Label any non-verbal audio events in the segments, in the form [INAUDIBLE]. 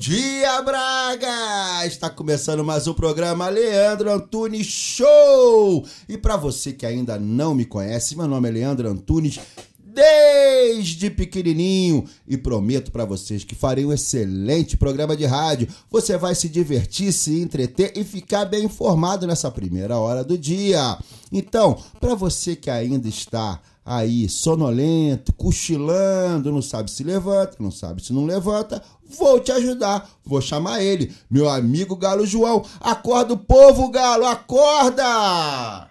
dia, Braga! Está começando mais um programa Leandro Antunes Show! E para você que ainda não me conhece, meu nome é Leandro Antunes desde pequenininho e prometo para vocês que farei um excelente programa de rádio. Você vai se divertir, se entreter e ficar bem informado nessa primeira hora do dia. Então, para você que ainda está aí sonolento, cochilando, não sabe se levanta, não sabe se não levanta, vou te ajudar. Vou chamar ele, meu amigo Galo João. Acorda o povo, Galo, acorda!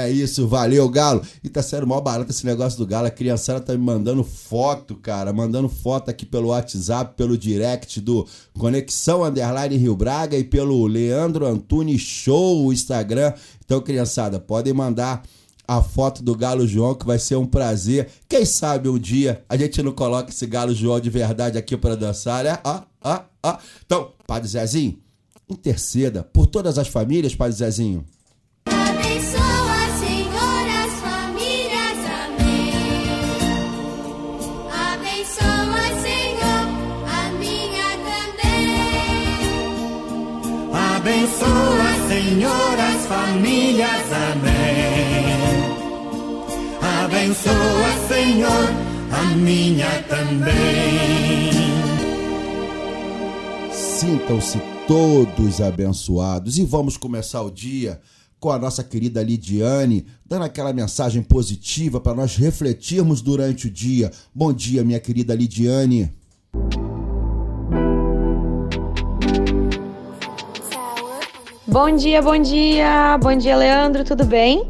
É isso, valeu, Galo. E tá sendo mó barato esse negócio do Galo. A criançada tá me mandando foto, cara. Mandando foto aqui pelo WhatsApp, pelo direct do Conexão Underline Rio Braga e pelo Leandro Antunes Show, o Instagram. Então, criançada, podem mandar a foto do Galo João, que vai ser um prazer. Quem sabe um dia a gente não coloca esse Galo João de verdade aqui para dançar, né? Ó, ó, ó. Então, Padre Zezinho, interceda por todas as famílias, Padre Zezinho. Abençoa, Senhor, as famílias. Amém. Abençoa, Senhor, a minha também. Sintam-se todos abençoados e vamos começar o dia com a nossa querida Lidiane, dando aquela mensagem positiva para nós refletirmos durante o dia. Bom dia, minha querida Lidiane. Bom dia, bom dia, bom dia, Leandro, tudo bem?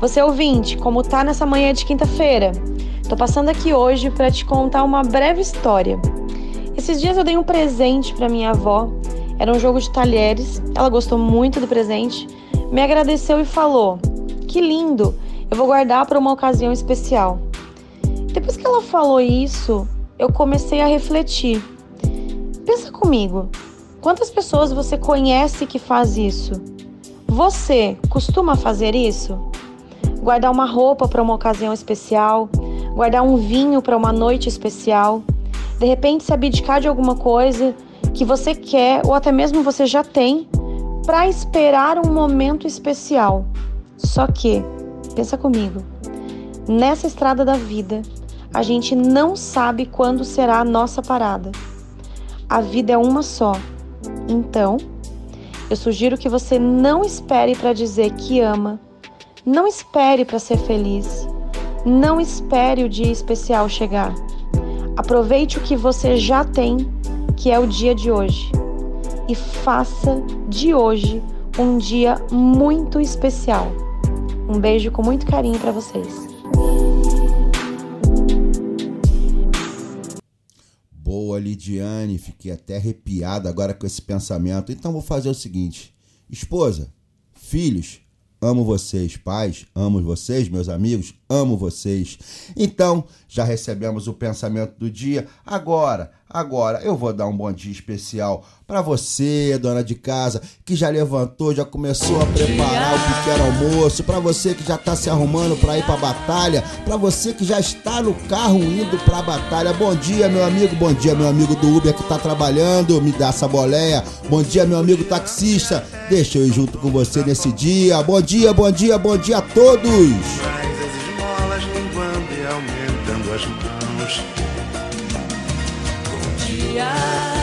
Você ouvinte, como tá nessa manhã de quinta-feira? Tô passando aqui hoje para te contar uma breve história. Esses dias eu dei um presente para minha avó. Era um jogo de talheres. Ela gostou muito do presente, me agradeceu e falou: "Que lindo! Eu vou guardar para uma ocasião especial". Depois que ela falou isso, eu comecei a refletir. Pensa comigo. Quantas pessoas você conhece que faz isso? Você costuma fazer isso? Guardar uma roupa para uma ocasião especial, guardar um vinho para uma noite especial, de repente se abdicar de alguma coisa que você quer ou até mesmo você já tem para esperar um momento especial. Só que, pensa comigo, nessa estrada da vida, a gente não sabe quando será a nossa parada. A vida é uma só. Então, eu sugiro que você não espere para dizer que ama, não espere para ser feliz, não espere o dia especial chegar. Aproveite o que você já tem, que é o dia de hoje, e faça de hoje um dia muito especial. Um beijo com muito carinho para vocês. Boa, Lidiane, fiquei até arrepiado agora com esse pensamento. Então vou fazer o seguinte: esposa, filhos, amo vocês, pais, amo vocês, meus amigos, amo vocês. Então, já recebemos o pensamento do dia. Agora, agora eu vou dar um bom dia especial para você, dona de casa, que já levantou, já começou a preparar o pequeno almoço, para você que já tá se arrumando para ir para batalha, para você que já está no carro indo para a batalha. Bom dia, meu amigo, bom dia, meu amigo do Uber que tá trabalhando, me dá essa boleia. Bom dia, meu amigo taxista. Deixa eu ir junto com você nesse dia. Bom dia, bom dia, bom dia a todos. Aumentando as mãos. Bom dia.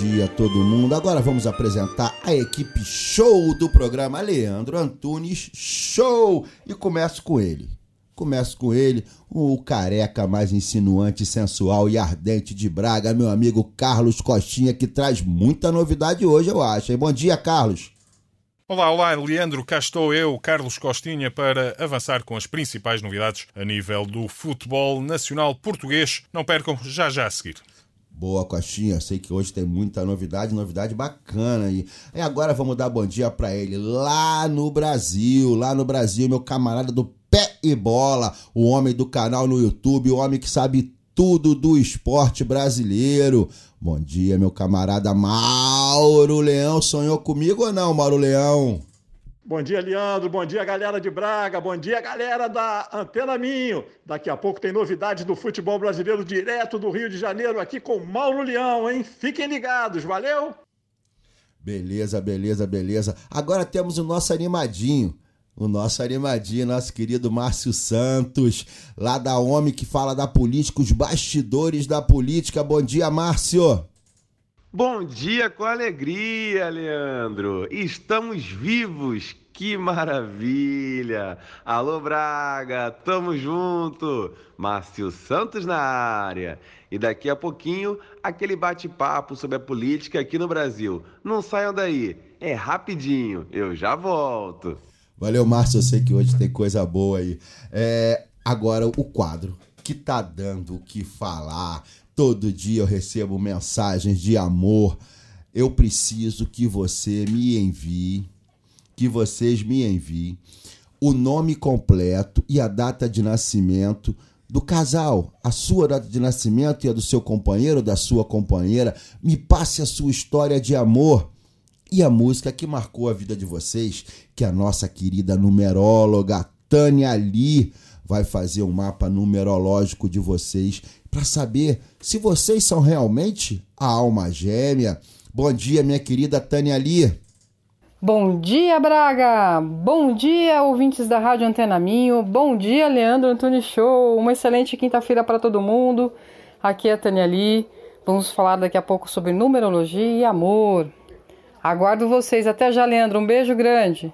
Dia a todo mundo. Agora vamos apresentar a equipe show do programa Leandro Antunes Show. E começo com ele. Começo com ele, o careca mais insinuante, sensual e ardente de Braga, meu amigo Carlos Costinha, que traz muita novidade hoje, eu acho. Bom dia, Carlos. Olá, olá, Leandro. Cá estou eu, Carlos Costinha, para avançar com as principais novidades a nível do futebol nacional português. Não percam, já já a seguir. Boa, Coxinha. Sei que hoje tem muita novidade, novidade bacana aí. E agora vamos dar bom dia pra ele lá no Brasil, lá no Brasil, meu camarada do pé e bola, o homem do canal no YouTube, o homem que sabe tudo do esporte brasileiro. Bom dia, meu camarada Mauro Leão. Sonhou comigo ou não, Mauro Leão? Bom dia, Leandro. Bom dia, galera de Braga. Bom dia, galera da Antena Minho. Daqui a pouco tem novidades do futebol brasileiro direto do Rio de Janeiro, aqui com Mauro Leão, hein? Fiquem ligados, valeu? Beleza, beleza, beleza. Agora temos o nosso animadinho. O nosso animadinho, nosso querido Márcio Santos, lá da Homem que fala da política, os bastidores da política. Bom dia, Márcio. Bom dia com alegria, Leandro. Estamos vivos. Que maravilha! Alô Braga, tamo junto. Márcio Santos na área. E daqui a pouquinho, aquele bate-papo sobre a política aqui no Brasil. Não saiam daí, é rapidinho. Eu já volto. Valeu, Márcio. Eu sei que hoje tem coisa boa aí. É, agora, o quadro que tá dando o que falar. Todo dia eu recebo mensagens de amor. Eu preciso que você me envie, que vocês me enviem o nome completo e a data de nascimento do casal, a sua data de nascimento e a do seu companheiro, da sua companheira. Me passe a sua história de amor e a música que marcou a vida de vocês, que a nossa querida numeróloga Tânia Lee vai fazer um mapa numerológico de vocês para saber se vocês são realmente a alma gêmea. Bom dia, minha querida Tânia Lee. Bom dia, Braga! Bom dia, ouvintes da Rádio Antena Minho. Bom dia, Leandro Antunes Show. Uma excelente quinta-feira para todo mundo. Aqui é a Tânia Lee. Vamos falar daqui a pouco sobre numerologia e amor. Aguardo vocês. Até já, Leandro. Um beijo grande.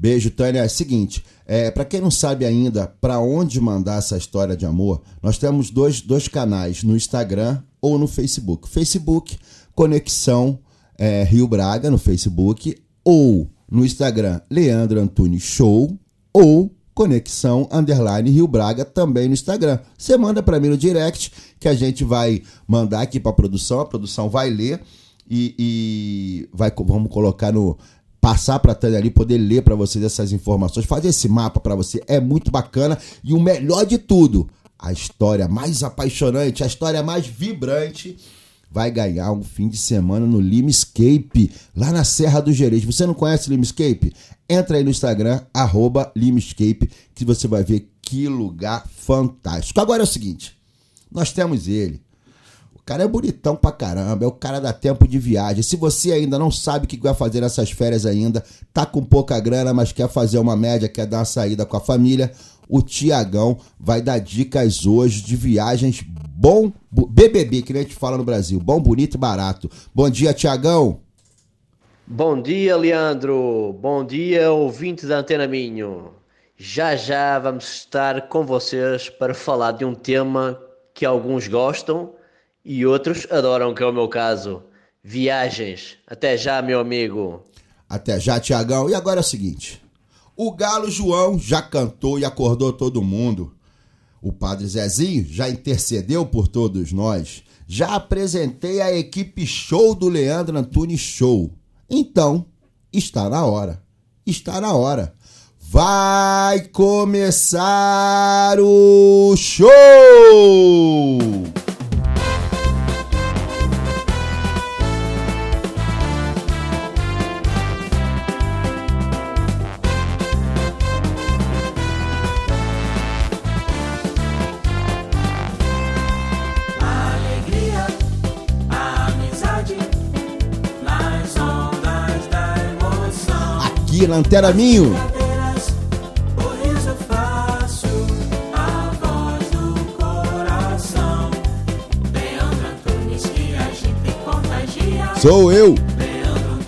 Beijo, Tânia. É o seguinte, é, para quem não sabe ainda para onde mandar essa história de amor, nós temos dois, dois canais no Instagram ou no Facebook. Facebook, Conexão é, Rio Braga no Facebook, ou no Instagram, Leandro Antunes Show, ou Conexão Underline Rio Braga também no Instagram. Você manda para mim no direct que a gente vai mandar aqui para produção, a produção vai ler e, e vai vamos colocar no passar para a Tânia ali poder ler para vocês essas informações, fazer esse mapa para você é muito bacana e o melhor de tudo, a história mais apaixonante, a história mais vibrante vai ganhar um fim de semana no Limescape, lá na Serra do Gerês. Você não conhece Limescape? Entra aí no Instagram, arroba Limescape, que você vai ver que lugar fantástico. Agora é o seguinte, nós temos ele, cara é bonitão pra caramba, é o cara da tempo de viagem. Se você ainda não sabe o que vai fazer nessas férias ainda, tá com pouca grana, mas quer fazer uma média, quer dar uma saída com a família, o Tiagão vai dar dicas hoje de viagens bom, BBB, que a gente fala no Brasil, bom, bonito e barato. Bom dia, Tiagão. Bom dia, Leandro. Bom dia, ouvintes da Antena Minho. Já já vamos estar com vocês para falar de um tema que alguns gostam e outros adoram, que é o meu caso. Viagens. Até já, meu amigo. Até já, Tiagão. E agora é o seguinte: o Galo João já cantou e acordou todo mundo. O Padre Zezinho já intercedeu por todos nós. Já apresentei a equipe show do Leandro Antunes Show. Então, está na hora. Está na hora. Vai começar o show! E contagia. Sou eu. Leandro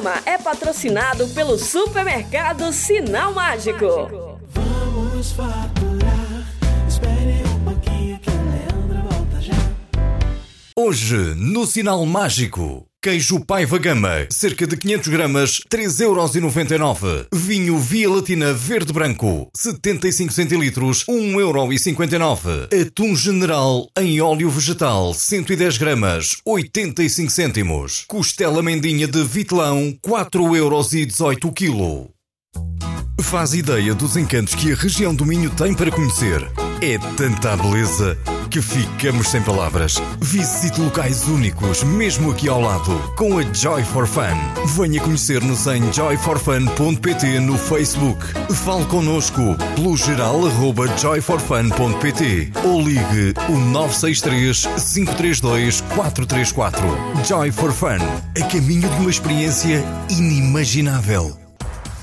programa é patrocinado pelo supermercado Sinal Mágico. Vamos faturar. Espere um pouquinho que o Leandro volta já. Hoje, no Sinal Mágico. Queijo Paiva Gama, cerca de 500 gramas, 3,99€. Vinho Via Latina Verde Branco, 75 centilitros, 1,59€. Atum General em óleo vegetal, 110 gramas, 85 cêntimos. Costela Mendinha de Vitelão, 4,18€ quilo. Faz ideia dos encantos que a região do Minho tem para conhecer. É tanta beleza que ficamos sem palavras. Visite locais únicos, mesmo aqui ao lado, com a Joy for Fun. Venha conhecer-nos em joyforfun.pt no Facebook. Fale connosco pelo geral arroba joyforfun.pt ou ligue o 963 532 434. Joy for Fun, a caminho de uma experiência inimaginável.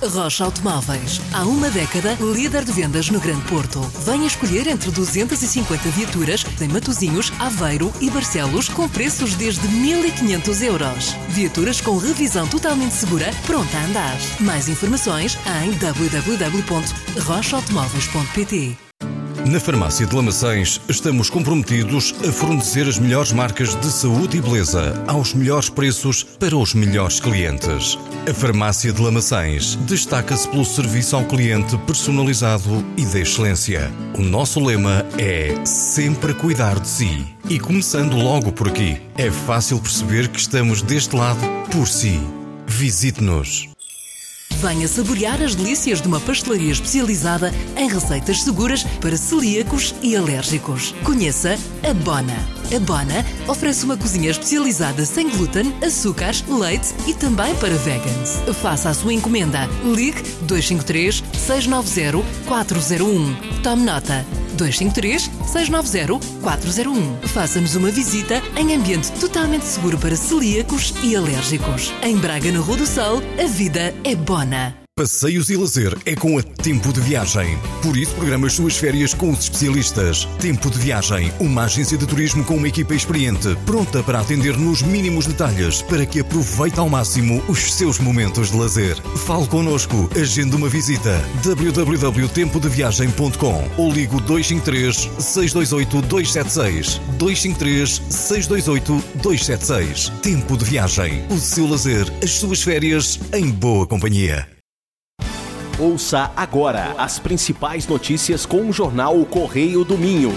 Rocha Automóveis. Há uma década, líder de vendas no Grande Porto. Venha escolher entre 250 viaturas em Matozinhos, Aveiro e Barcelos com preços desde 1.500 euros. Viaturas com revisão totalmente segura, pronta a andar. Mais informações em www.rochaautomóveis.pt Na Farmácia de Lamaçães estamos comprometidos a fornecer as melhores marcas de saúde e beleza aos melhores preços para os melhores clientes. A Farmácia de Lamaçães destaca-se pelo serviço ao cliente personalizado e de excelência. O nosso lema é sempre cuidar de si. E começando logo por aqui, é fácil perceber que estamos deste lado por si. Visite-nos. Venha saborear as delícias de uma pastelaria especializada em receitas seguras para celíacos e alérgicos. Conheça a Bona. A Bona oferece uma cozinha especializada sem glúten, açúcares, leite e também para vegans. Faça a sua encomenda. Ligue 253 690 401. Tome nota. 253 690 401. Faça-nos uma visita em ambiente totalmente seguro para celíacos e alérgicos. Em Braga, na Rua do Sol, a vida é bona. Passeios e lazer é com a Tempo de Viagem. Por isso, programa as suas férias com os especialistas. Tempo de Viagem, uma agência de turismo com uma equipa experiente, pronta para atender nos mínimos detalhes, para que aproveite ao máximo os seus momentos de lazer. Fale connosco, agende uma visita. www.tempodeviagem.com ou ligo 253 628 276 253 628 276. Tempo de Viagem, o seu lazer, as suas férias em boa companhia. Ouça agora as principais notícias com o jornal Correio do Minho.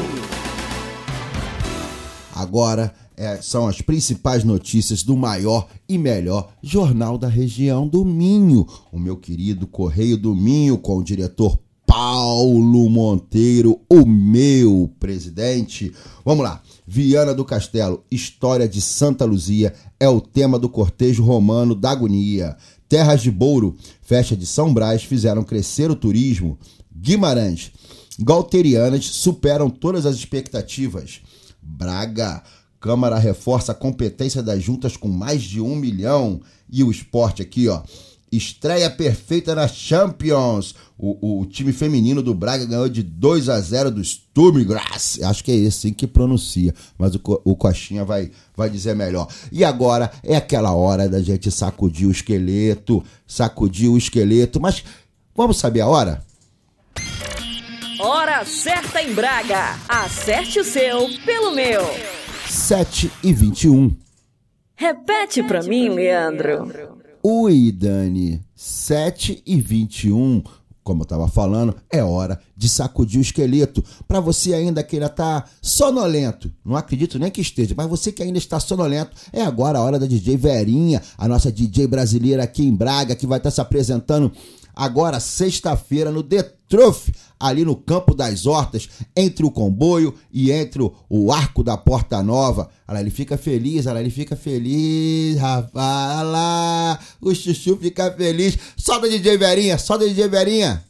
Agora é, são as principais notícias do maior e melhor jornal da região do Minho. O meu querido Correio do Minho com o diretor Paulo Monteiro, o meu presidente. Vamos lá. Viana do Castelo, história de Santa Luzia é o tema do cortejo romano da agonia. Terras de Bouro, festa de São Brás fizeram crescer o turismo. Guimarães, galterianas superam todas as expectativas. Braga, Câmara reforça a competência das juntas com mais de um milhão. E o esporte aqui, ó. Estreia perfeita na Champions. O, o time feminino do Braga ganhou de 2 a 0 do Sturm Graz. Acho que é esse assim que pronuncia, mas o, o Coxinha vai, vai dizer melhor. E agora é aquela hora da gente sacudir o esqueleto, sacudir o esqueleto. Mas vamos saber a hora? Hora certa em Braga. Acerte o seu pelo meu. 7 e 21. Repete pra mim, Leandro. Oi, Dani. 7 e 21. Como eu tava falando, é hora de sacudir o esqueleto. Para você ainda que ainda tá sonolento, não acredito nem que esteja, mas você que ainda está sonolento, é agora a hora da DJ Verinha, a nossa DJ brasileira aqui em Braga, que vai estar se apresentando agora sexta-feira no Truth, ali no Campo das Hortas, entre o comboio e entre o, Arco da Porta Nova. Olha ele fica feliz, olha ele fica feliz, rapaz. Olha lá, o chuchu fica feliz. Solta DJ Verinha, solta DJ Verinha.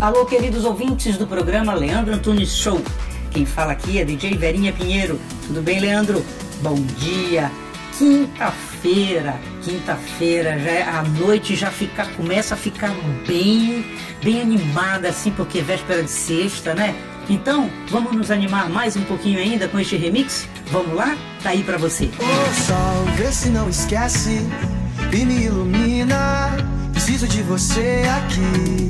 Alô, queridos ouvintes do programa Leandro Antunes Show. Quem fala aqui é DJ Verinha Pinheiro. Tudo bem, Leandro? Bom dia. Quinta-feira, quinta-feira, já é- a noite já fica, começa a ficar bem, bem animada assim, porque é véspera de sexta, né? Então, vamos nos animar mais um pouquinho ainda com este remix? Vamos lá? Tá aí pra você. Ô sol, vê se não esquece e me ilumina. Preciso de você aqui.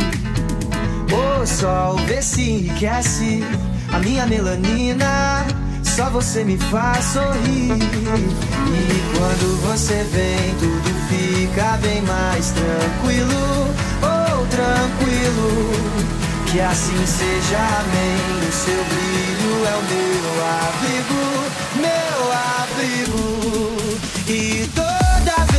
Ô sol, vê se enriquece a minha melanina. Só você me faz sorrir. E quando você vem, tudo fica bem mais tranquilo. Oh, tranquilo. Que assim seja, amém. O seu brilho é o meu abrigo, meu abrigo. E toda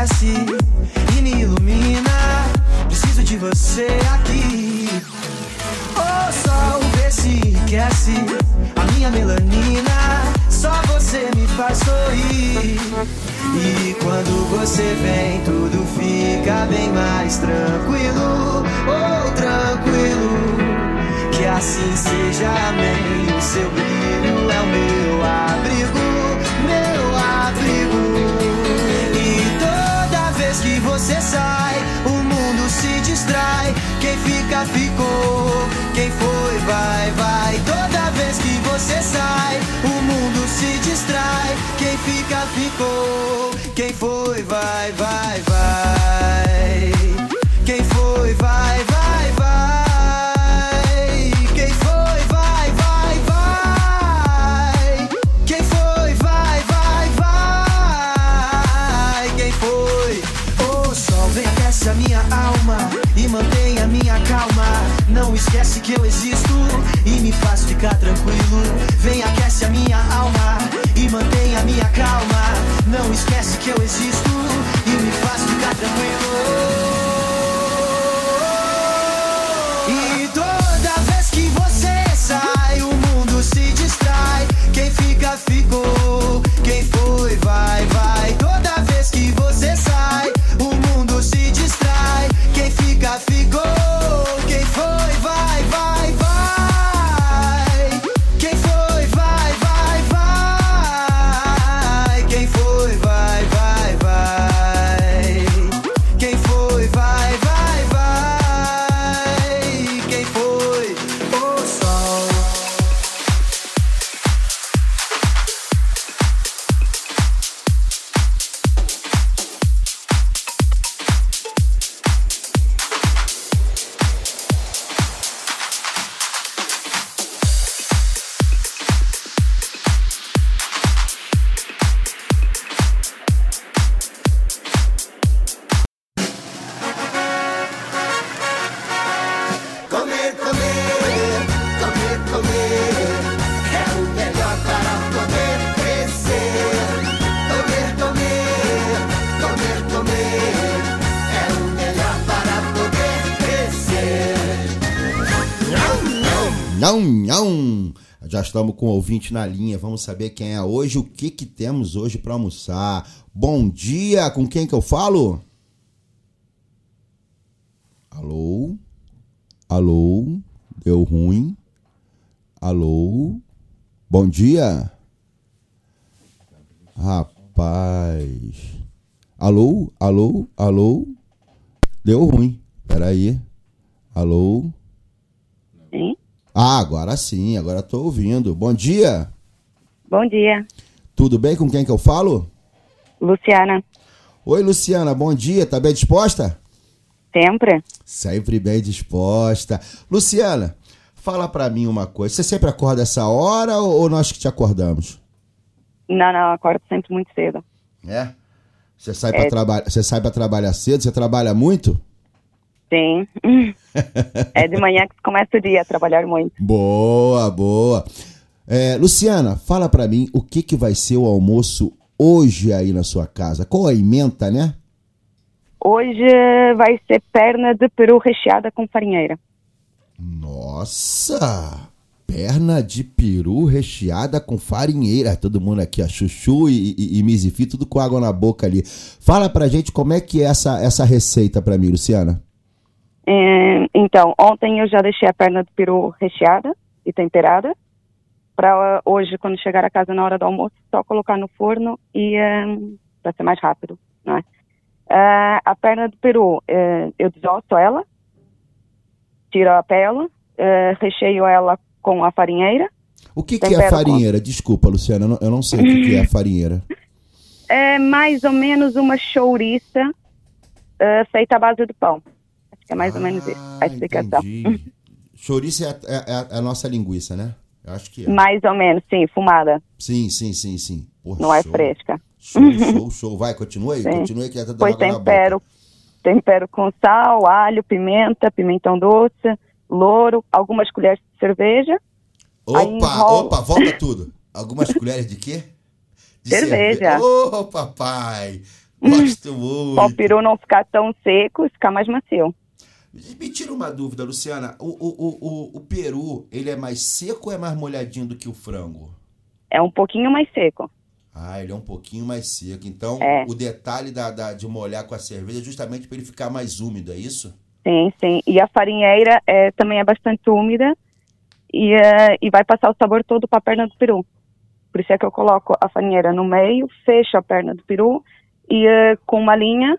Não esquece e me ilumina. Preciso de você aqui. Ô sol, vê se enriquece a minha melanina. Só você me faz sorrir. E quando você vem, tudo fica bem mais tranquilo. Oh, tranquilo. Que assim seja, amém. Se distrai. Quem fica, ficou. Quem foi, vai, vai, vai. Quem foi, vai, vai, vai. Quem foi, vai, vai, vai. Quem foi, vai, vai, vai. Quem foi? O sol vem aquece a minha alma e mantém a minha calma. Não esquece que eu existo e me faz ficar tranquilo. Vem aquece a minha alma e mantém a minha calma. Não esquece que eu existo estamos com o ouvinte na linha. Vamos saber quem é hoje, o que que temos hoje para almoçar. Bom dia, com quem que eu falo? Alô? Alô? Deu ruim? Alô? Bom dia? Rapaz. Alô? Alô? Alô? Deu ruim. Peraí. Alô? Ah, agora sim, agora tô ouvindo. Bom dia. Bom dia, Tudo bem com quem que eu falo? Luciana. Oi, Luciana, bom dia. Tá bem disposta? Sempre? Sempre bem disposta. Luciana, fala pra mim uma coisa. Você sempre acorda essa hora ou nós que te acordamos? Não, não, eu acordo sempre muito cedo. É? Você sai É. para para trabalhar cedo, você trabalha muito? Sim. [LAUGHS] é de manhã que começa o dia a trabalhar muito. Boa, boa. É, Luciana, fala pra mim o que, que vai ser o almoço hoje aí na sua casa. Qual a emenda, né? Hoje vai ser perna de peru recheada com farinheira. Nossa! Perna de peru recheada com farinheira. Todo mundo aqui, ó, chuchu e, e, e Mizifi, tudo com água na boca ali. Fala pra gente como é que é essa, essa receita pra mim, Luciana. É, então, ontem eu já deixei a perna de peru recheada e temperada. Para hoje, quando chegar a casa na hora do almoço, só colocar no forno e para ser mais rápido, não é? Ah, a perna de peru, eh, eu desosso ela, tiro a pele, recheio ela com a farinheira. O que, que é com- farinheira? Desculpa, Luciana, eu não, eu não sei o que, que é farinheira. É mais ou menos uma chouriça feita à base de pão. É mais ou menos isso, a explicação. Entendi. Chouriça é a, é a- é a nossa linguiça, né? Eu acho que é. Mais ou menos, sim, fumada. Sim, sim, sim, sim. Porra, Não é show. fresca. Show, [LAUGHS] show, show. Vai, continua aí, aí que tá na boca. tempero, tempero com sal, alho, pimenta, pimentão doce, louro, algumas colheres de cerveja. Opa, opa, volta tudo. Algumas colheres de quê? De Cerveja. cerve- Ô, papai, gosto [LAUGHS] muito. Para o peru não ficar tão seco ficar mais macio. Me tira uma dúvida, Luciana. O, o, o, o, peru, ele é mais seco ou é mais molhadinho do que o frango? É um pouquinho mais seco. Ah, ele é um pouquinho mais seco. Então, É. o detalhe da, da- de molhar com a cerveja é justamente para ele ficar mais úmido, é isso? Sim, sim. E a farinheira é, também é bastante úmida e, eh, e vai passar o sabor todo para a perna do peru. Por isso é que eu coloco a farinheira no meio, fecho a perna do peru e eh, com uma linha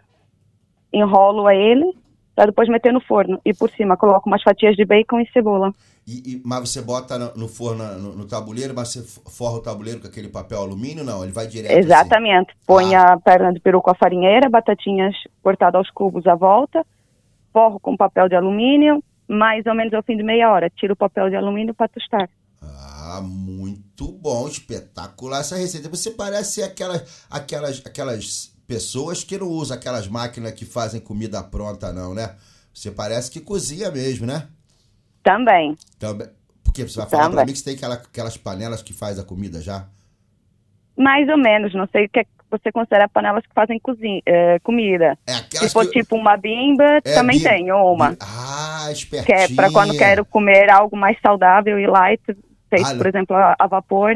enrolo a ele para depois meter no forno. E por cima coloco umas fatias de bacon e cebola. E, e- mas você bota no, no forno, no, no tabuleiro, mas você forra o tabuleiro com aquele papel alumínio? Não, ele vai direto assim. Exatamente. Põe a perna de peru com a farinheira, batatinhas cortadas aos cubos à volta, forro com papel de alumínio, mais ou menos ao fim de meia hora. Tiro o papel de alumínio para tostar. Ah, muito bom, espetacular essa receita. Você parece aquelas, aquelas, aquelas pessoas que não usam aquelas máquinas que fazem comida pronta, não, né? Você parece que cozinha mesmo, né? Também. Também. Porque você vai falar pra Também. mim que você tem aquela- aquelas panelas que faz a comida já? Mais ou menos, não sei o que é que você considera panelas que fazem cozinha, eh, comida. aquelas Se for que- tipo uma bimba, É, também bimba. tenho uma. Ah, Que espertinha. é para quando quero comer algo mais saudável e light, feito, Ah, por exemplo, a, a vapor.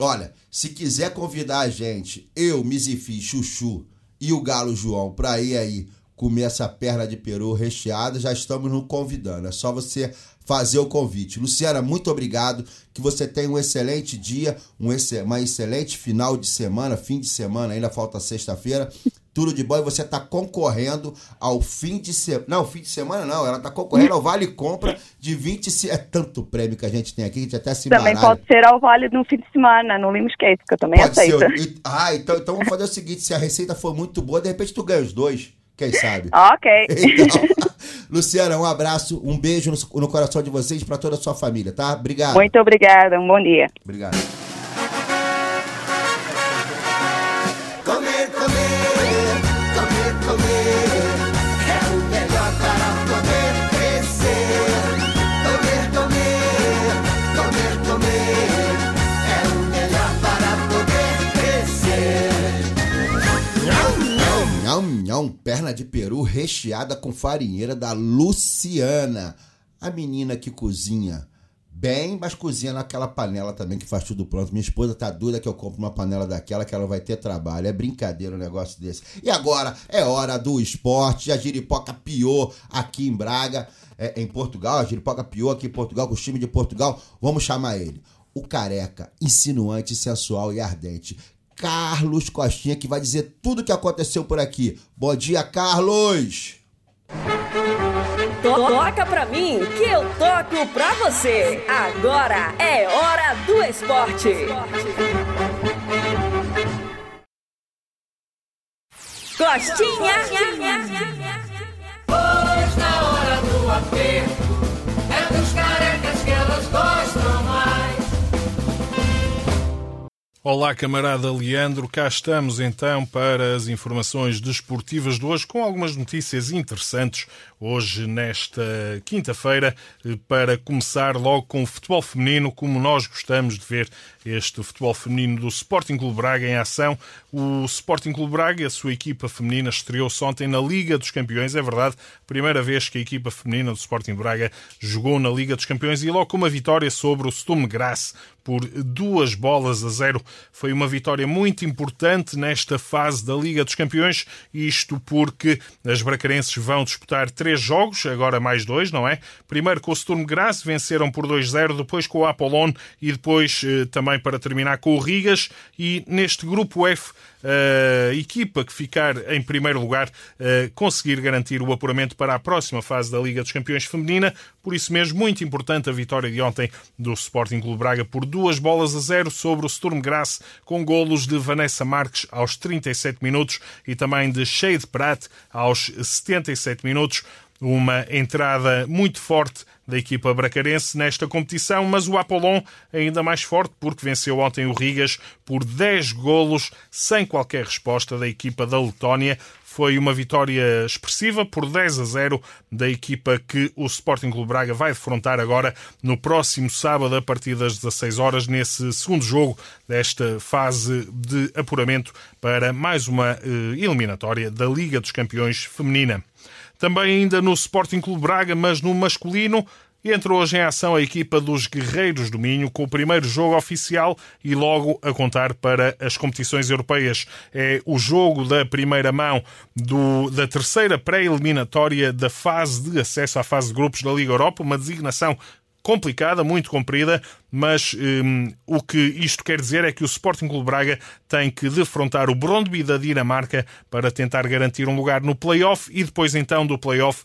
Olha, se quiser convidar a gente, eu, Mizifi, Chuchu e o Galo João, pra ir aí comer essa perna de peru recheada, já estamos no convidando. É só você fazer o convite. Luciana, muito obrigado. Que você tenha um excelente dia, um exce- uma excelente final de semana, fim de semana, ainda falta sexta-feira. Tudo de bom e você está concorrendo ao fim de semana. Não, fim de semana não, ela está concorrendo ao Vale Compra de 20. se- É tanto prêmio que a gente tem aqui, que a gente até se Também embaralha. pode ser ao vale no fim de semana, no Limo Skate, que eu também Pode ser. aceito. E- Ah, então, então vamos fazer o seguinte: se a receita for muito boa, de repente tu ganha os dois. Quem sabe? [LAUGHS] Ok. Então, [LAUGHS] Luciana, um abraço, um beijo no, no coração de vocês para toda a sua família, tá? Obrigado. Muito obrigada, um bom dia. Obrigado. Nham, perna de peru recheada com farinheira da Luciana. A menina que cozinha bem, mas cozinha naquela panela também que faz tudo pronto. Minha esposa tá doida que eu compro uma panela daquela que ela vai ter trabalho. É brincadeira um negócio desse. E agora é hora do esporte. A giripoca piou aqui em Braga, é, em Portugal. A giripoca piou aqui em Portugal com o time de Portugal. Vamos chamar ele. O careca, insinuante, sensual e ardente. Carlos Costinha, que vai dizer tudo o que aconteceu por aqui. Bom dia, Carlos! To- Toca pra mim que eu toco pra você. Agora é hora do esporte. Costinha. Pois na hora do aperto Olá, camarada Leandro. Cá estamos então para as informações desportivas de hoje, com algumas notícias interessantes hoje, nesta quinta-feira, para começar logo com o futebol feminino, como nós gostamos de ver este futebol feminino do Sporting Clube Braga em ação. O Sporting Clube Braga, a sua equipa feminina, estreou-se ontem na Liga dos Campeões, é verdade, primeira vez que a equipa feminina do Sporting Braga jogou na Liga dos Campeões e logo com uma vitória sobre o Sturm Graz por duas bolas a zero. Foi uma vitória muito importante nesta fase da Liga dos Campeões, isto porque as bracarenses vão disputar três jogos, agora mais dois, não é? Primeiro com o Sturm Graz, venceram por 2-0, depois com o Apollon e depois eh, também para terminar com o Rigas e neste grupo F a equipa que ficar em primeiro lugar conseguir garantir o apuramento para a próxima fase da Liga dos Campeões Feminina. Por isso mesmo, muito importante a vitória de ontem do Sporting Clube Braga por duas bolas a zero sobre o Sturm Graz, com golos de Vanessa Marques aos 37 minutos e também de Shade Prat aos 77 minutos uma entrada muito forte da equipa bracarense nesta competição, mas o Apollon ainda mais forte porque venceu ontem o Rigas por 10 golos sem qualquer resposta da equipa da Letónia. Foi uma vitória expressiva por 10 a 0 da equipa que o Sporting Clube Braga vai defrontar agora no próximo sábado a partir das 16 horas nesse segundo jogo desta fase de apuramento para mais uma eliminatória da Liga dos Campeões feminina. Também ainda no Sporting Clube Braga, mas no masculino, entra hoje em ação a equipa dos Guerreiros do Minho com o primeiro jogo oficial e logo a contar para as competições europeias. É o jogo da primeira mão do, da terceira pré-eliminatória da fase de acesso à fase de grupos da Liga Europa, uma designação complicada, muito comprida, mas um, o que isto quer dizer é que o Sporting Clube Braga tem que defrontar o Brondby da Dinamarca para tentar garantir um lugar no play-off e depois então do play-off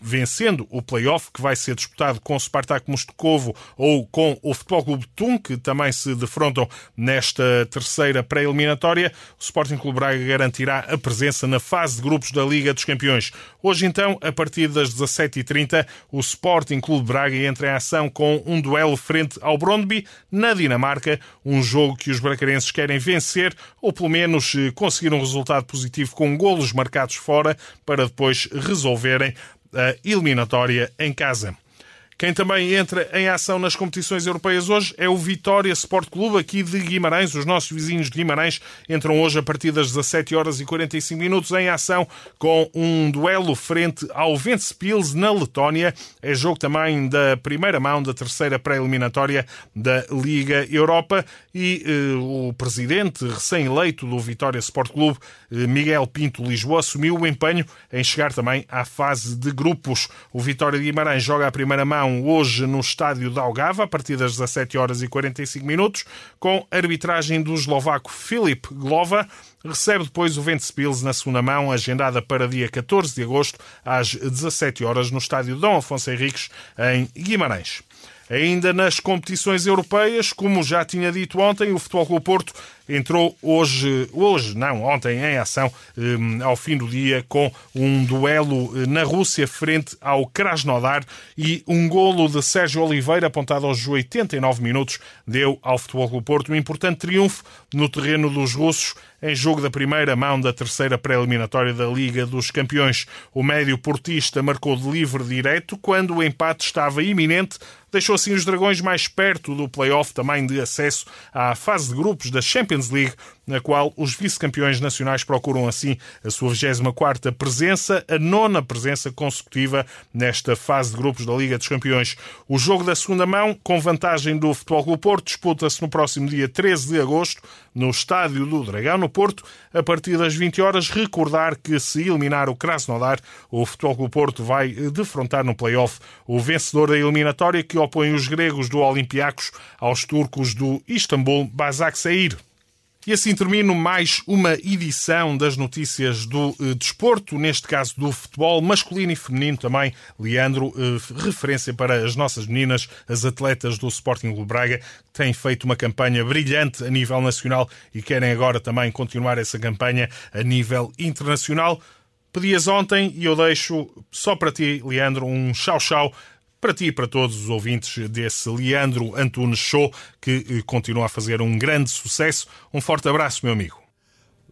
vencendo o play-off que vai ser disputado com o Spartak Moscovo ou com o Futebol Clube Tum, que também se defrontam nesta terceira pré-eliminatória, o Sporting Clube Braga garantirá a presença na fase de grupos da Liga dos Campeões. Hoje então, a partir das 17h30, o Sporting Clube Braga entra em ação com um duelo frente ao Brondby, na Dinamarca, um jogo que os bracarenses querem vencer ou pelo menos conseguir um resultado positivo com golos marcados fora para depois resolverem a eliminatória em casa. Quem também entra em ação nas competições europeias hoje é o Vitória Sport Clube, aqui de Guimarães. Os nossos vizinhos de Guimarães entram hoje a partir das 17 horas e 45 minutos em ação com um duelo frente ao Ventspils na Letónia. É jogo também da primeira mão da terceira pré-eliminatória da Liga Europa e eh, o presidente recém-eleito do Vitória Sport Clube, eh, Miguel Pinto Lisboa, assumiu o empenho em chegar também à fase de grupos. O Vitória de Guimarães joga a primeira mão hoje no estádio de Algava, a partir das 17 horas e 45 minutos, com arbitragem do eslovaco Filip Glova. Recebe depois o Ventspils na segunda mão, agendada para dia 14 de agosto, às 17 horas, no estádio Dom Afonso Henriques, em Guimarães. Ainda nas competições europeias, como já tinha dito ontem, o Futebol Clube Porto entrou hoje, hoje não, ontem em ação, um, ao fim do dia, com um duelo na Rússia frente ao Krasnodar e um golo de Sérgio Oliveira, apontado aos 89 minutos, deu ao Futebol Clube Porto um importante triunfo no terreno dos russos em jogo da primeira mão da terceira pré-eliminatória da Liga dos Campeões. O médio portista marcou de livre direto quando o empate estava iminente, deixou assim os Dragões mais perto do play-off também de acesso à fase de grupos da Champions League, na qual os vice-campeões nacionais procuram assim a sua 24ª presença, a nona presença consecutiva nesta fase de grupos da Liga dos Campeões. O jogo da segunda mão, com vantagem do Futebol Clube Porto, disputa-se no próximo dia 13 de agosto, no Estádio do Dragão, no Porto, a partir das 20 horas. Recordar que se eliminar o Krasnodar, o Futebol Clube Porto vai defrontar no play-off o vencedor da eliminatória que opõe os gregos do Olympiacos aos turcos do Istambul Basaksehir. E assim termino mais uma edição das notícias do eh, desporto, neste caso do futebol masculino e feminino também. Leandro, eh, referência para as nossas meninas, as atletas do Sporting Clube Braga, que têm feito uma campanha brilhante a nível nacional e querem agora também continuar essa campanha a nível internacional. Pedias ontem e eu deixo só para ti, Leandro, um chau-chau para ti e para todos os ouvintes desse Leandro Antunes Show, que eh, continua a fazer um grande sucesso. Um forte abraço, meu amigo.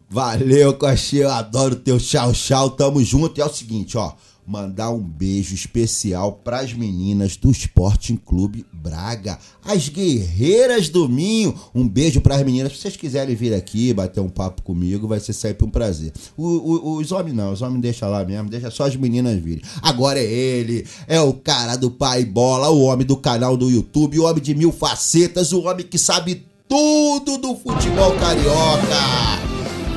Valeu, Coxinha. Eu adoro teu tchau, tchau. Tamo junto. E é o seguinte, ó. Mandar um beijo especial pras meninas do Sporting Clube Braga, as guerreiras do Minho. Um beijo pras meninas. Se vocês quiserem vir aqui bater um papo comigo, vai ser sempre um prazer. O- o- os homens não, os homens deixa lá mesmo, deixa só as meninas virem. Agora é ele, é o cara do pai bola, o homem do canal do YouTube, o homem de mil facetas, o homem que sabe tudo do futebol carioca.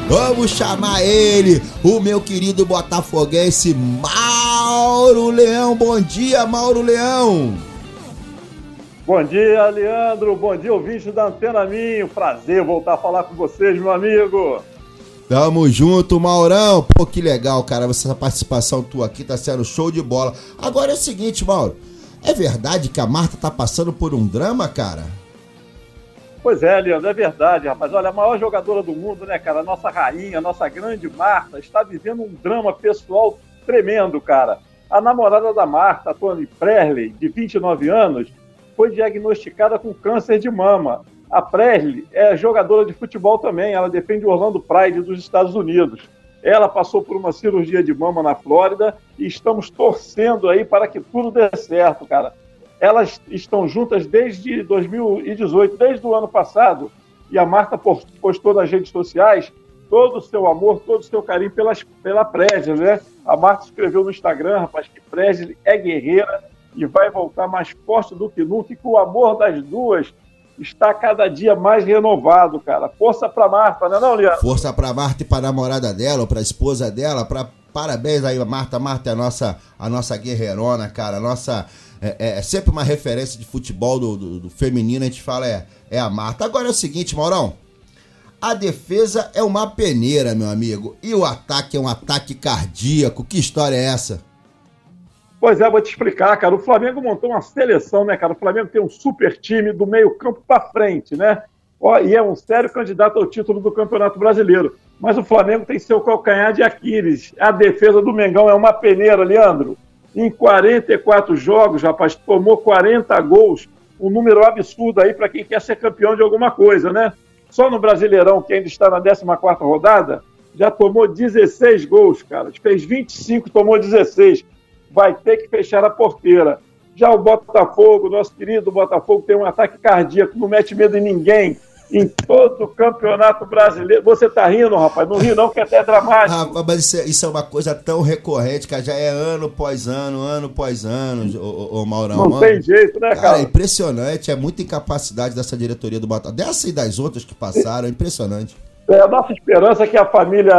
Vamos chamar ele, o meu querido botafoguense Mauro Leão. Bom dia, Mauro Leão. Bom dia, Leandro. Bom dia, ouvinte da Antena Minho. Prazer voltar a falar com vocês, meu amigo. Tamo junto, Maurão. Pô, que legal, cara. Essa participação tua aqui tá sendo show de bola. Agora é o seguinte, Mauro. É verdade que a Marta tá passando por um drama, cara? Pois é, Leandro, é verdade, rapaz. Olha, a maior jogadora do mundo, né, cara? Nossa rainha, nossa grande Marta, está vivendo um drama pessoal tremendo, cara. A namorada da Marta, Tony Presley, de 29 anos, foi diagnosticada com câncer de mama. A Presley é jogadora de futebol também, ela defende o Orlando Pride dos Estados Unidos. Ela passou por uma cirurgia de mama na Flórida e estamos torcendo aí para que tudo dê certo, cara. Elas estão juntas desde 2018, desde o ano passado, e a Marta pos- postou nas redes sociais todo o seu amor, todo o seu carinho pelas, pela Presley, né? A Marta escreveu no Instagram, rapaz, que Presley é guerreira e vai voltar mais forte do que nunca, e que o amor das duas está cada dia mais renovado, cara. Força pra Marta, né não, Leandro? Força pra Marta e pra namorada dela, ou pra esposa dela. Pra... Parabéns aí, Marta. Marta é a nossa, a nossa guerreirona, cara. A nossa. É, é- é sempre uma referência de futebol do, do- do feminino, a gente fala é, é a Marta. Agora é o seguinte, Maurão. A defesa é uma peneira, meu amigo. E o ataque é um ataque cardíaco. Que história é essa? Pois é, vou te explicar, cara. O Flamengo montou uma seleção, né, cara? O Flamengo tem um super time do meio-campo pra frente, né? Ó, e é um sério candidato ao título do Campeonato Brasileiro. Mas o Flamengo tem seu calcanhar de Aquiles. A defesa do Mengão é uma peneira, Leandro. Em 44 jogos, rapaz, tomou 40 gols. Um número absurdo aí para quem quer ser campeão de alguma coisa, né? Só no Brasileirão, que ainda está na 14 rodada, já tomou 16 gols, cara. Fez 25, tomou 16 vai ter que fechar a porteira. Já o Botafogo, nosso querido Botafogo, tem um ataque cardíaco, não mete medo em ninguém. Em todo o campeonato brasileiro. Você tá rindo, rapaz? Não ri, não, que é até dramático. Rapaz, mas isso é, isso é uma coisa tão recorrente, cara. Já é ano após ano, ano após ano, ô, ô, Maurão. Não Mano, tem jeito, né, cara? É impressionante, é muita incapacidade dessa diretoria do Botafogo. Dessa e das outras que passaram, é impressionante. É, a nossa esperança é que a família,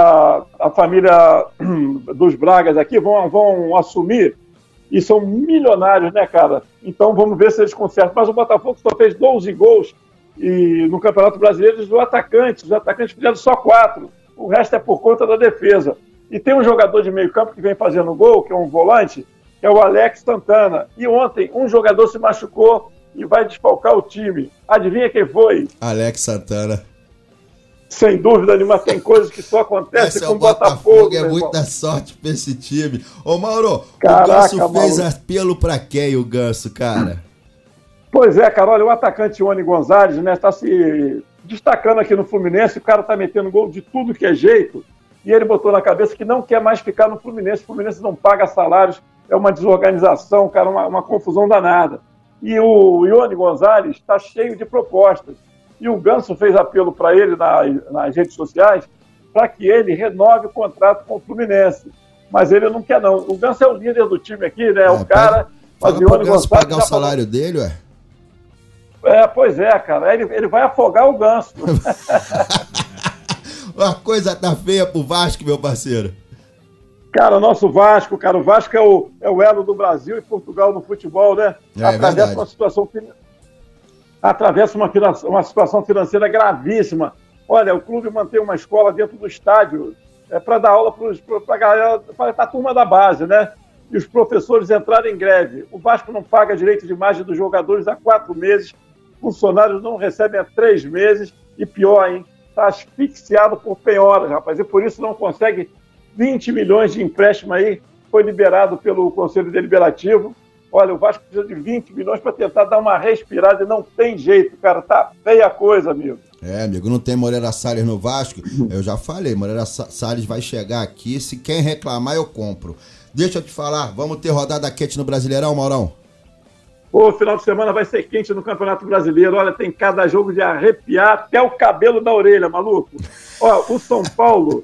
a família [CLEARS THROAT] dos Bragas aqui vão, vão assumir e são milionários, né, cara? Então vamos ver se eles consertam. Mas o Botafogo só fez 12 gols e no Campeonato Brasileiro os atacantes, os atacantes fizeram só quatro. O resto é por conta da defesa. E tem um jogador de meio campo que vem fazendo gol, que é um volante, que é o Alex Santana. E ontem um jogador se machucou e vai desfalcar o time. Adivinha quem foi? Alex Santana. Sem dúvida nenhuma, tem coisas que só acontecem é com o Botafogo. Botafogo, é muita sorte pra esse time. Ô Mauro, Caraca, o Ganso fez Mauro. apelo pra quem, o Ganso, cara? Pois é, cara, olha, o atacante Ione Gonzalez, né, está se destacando aqui no Fluminense, o cara tá metendo gol de tudo que é jeito, e ele botou na cabeça que não quer mais ficar no Fluminense, o Fluminense não paga salários, é uma desorganização, cara, uma, uma confusão danada. E o Ione Gonzalez está cheio de propostas. E o Ganso fez apelo para ele na- nas redes sociais para que ele renove o contrato com o Fluminense. Mas ele não quer, não. O Ganso é o líder do time aqui, né? É o cara. Mas Fala o Ione Gonzalez pagar o já falou- salário dele, ué. É, pois é, cara. Ele, ele vai afogar o ganso. [LAUGHS] A coisa tá feia pro Vasco, meu parceiro. cara, o nosso Vasco, cara, o Vasco é o, é o elo do Brasil e Portugal no futebol, né? É, é atravessa uma situação atravessa uma, uma situação financeira gravíssima. Olha, o clube mantém uma escola dentro do estádio é, para dar aula para a turma da base, né? E os professores entraram em greve. O Vasco não paga direito de imagem dos jogadores há quatro meses, funcionários não recebem há três meses, e pior, hein? Está asfixiado por penhoras, rapaz, e por isso não consegue 20 milhões de empréstimo aí, foi liberado pelo Conselho Deliberativo, Olha, o Vasco precisa de 20 milhões para tentar dar uma respirada e não tem jeito, cara. Tá feia a coisa, amigo. É, amigo, não tem Moreira Salles no Vasco. Eu já falei, Moreira Sa- Salles vai chegar aqui. Se quem reclamar, eu compro. Deixa eu te falar, vamos ter rodada quente no Brasileirão, Maurão? O final de semana vai ser quente no Campeonato Brasileiro. Olha, tem cada jogo de arrepiar até o cabelo da orelha, maluco. Ó, o São Paulo.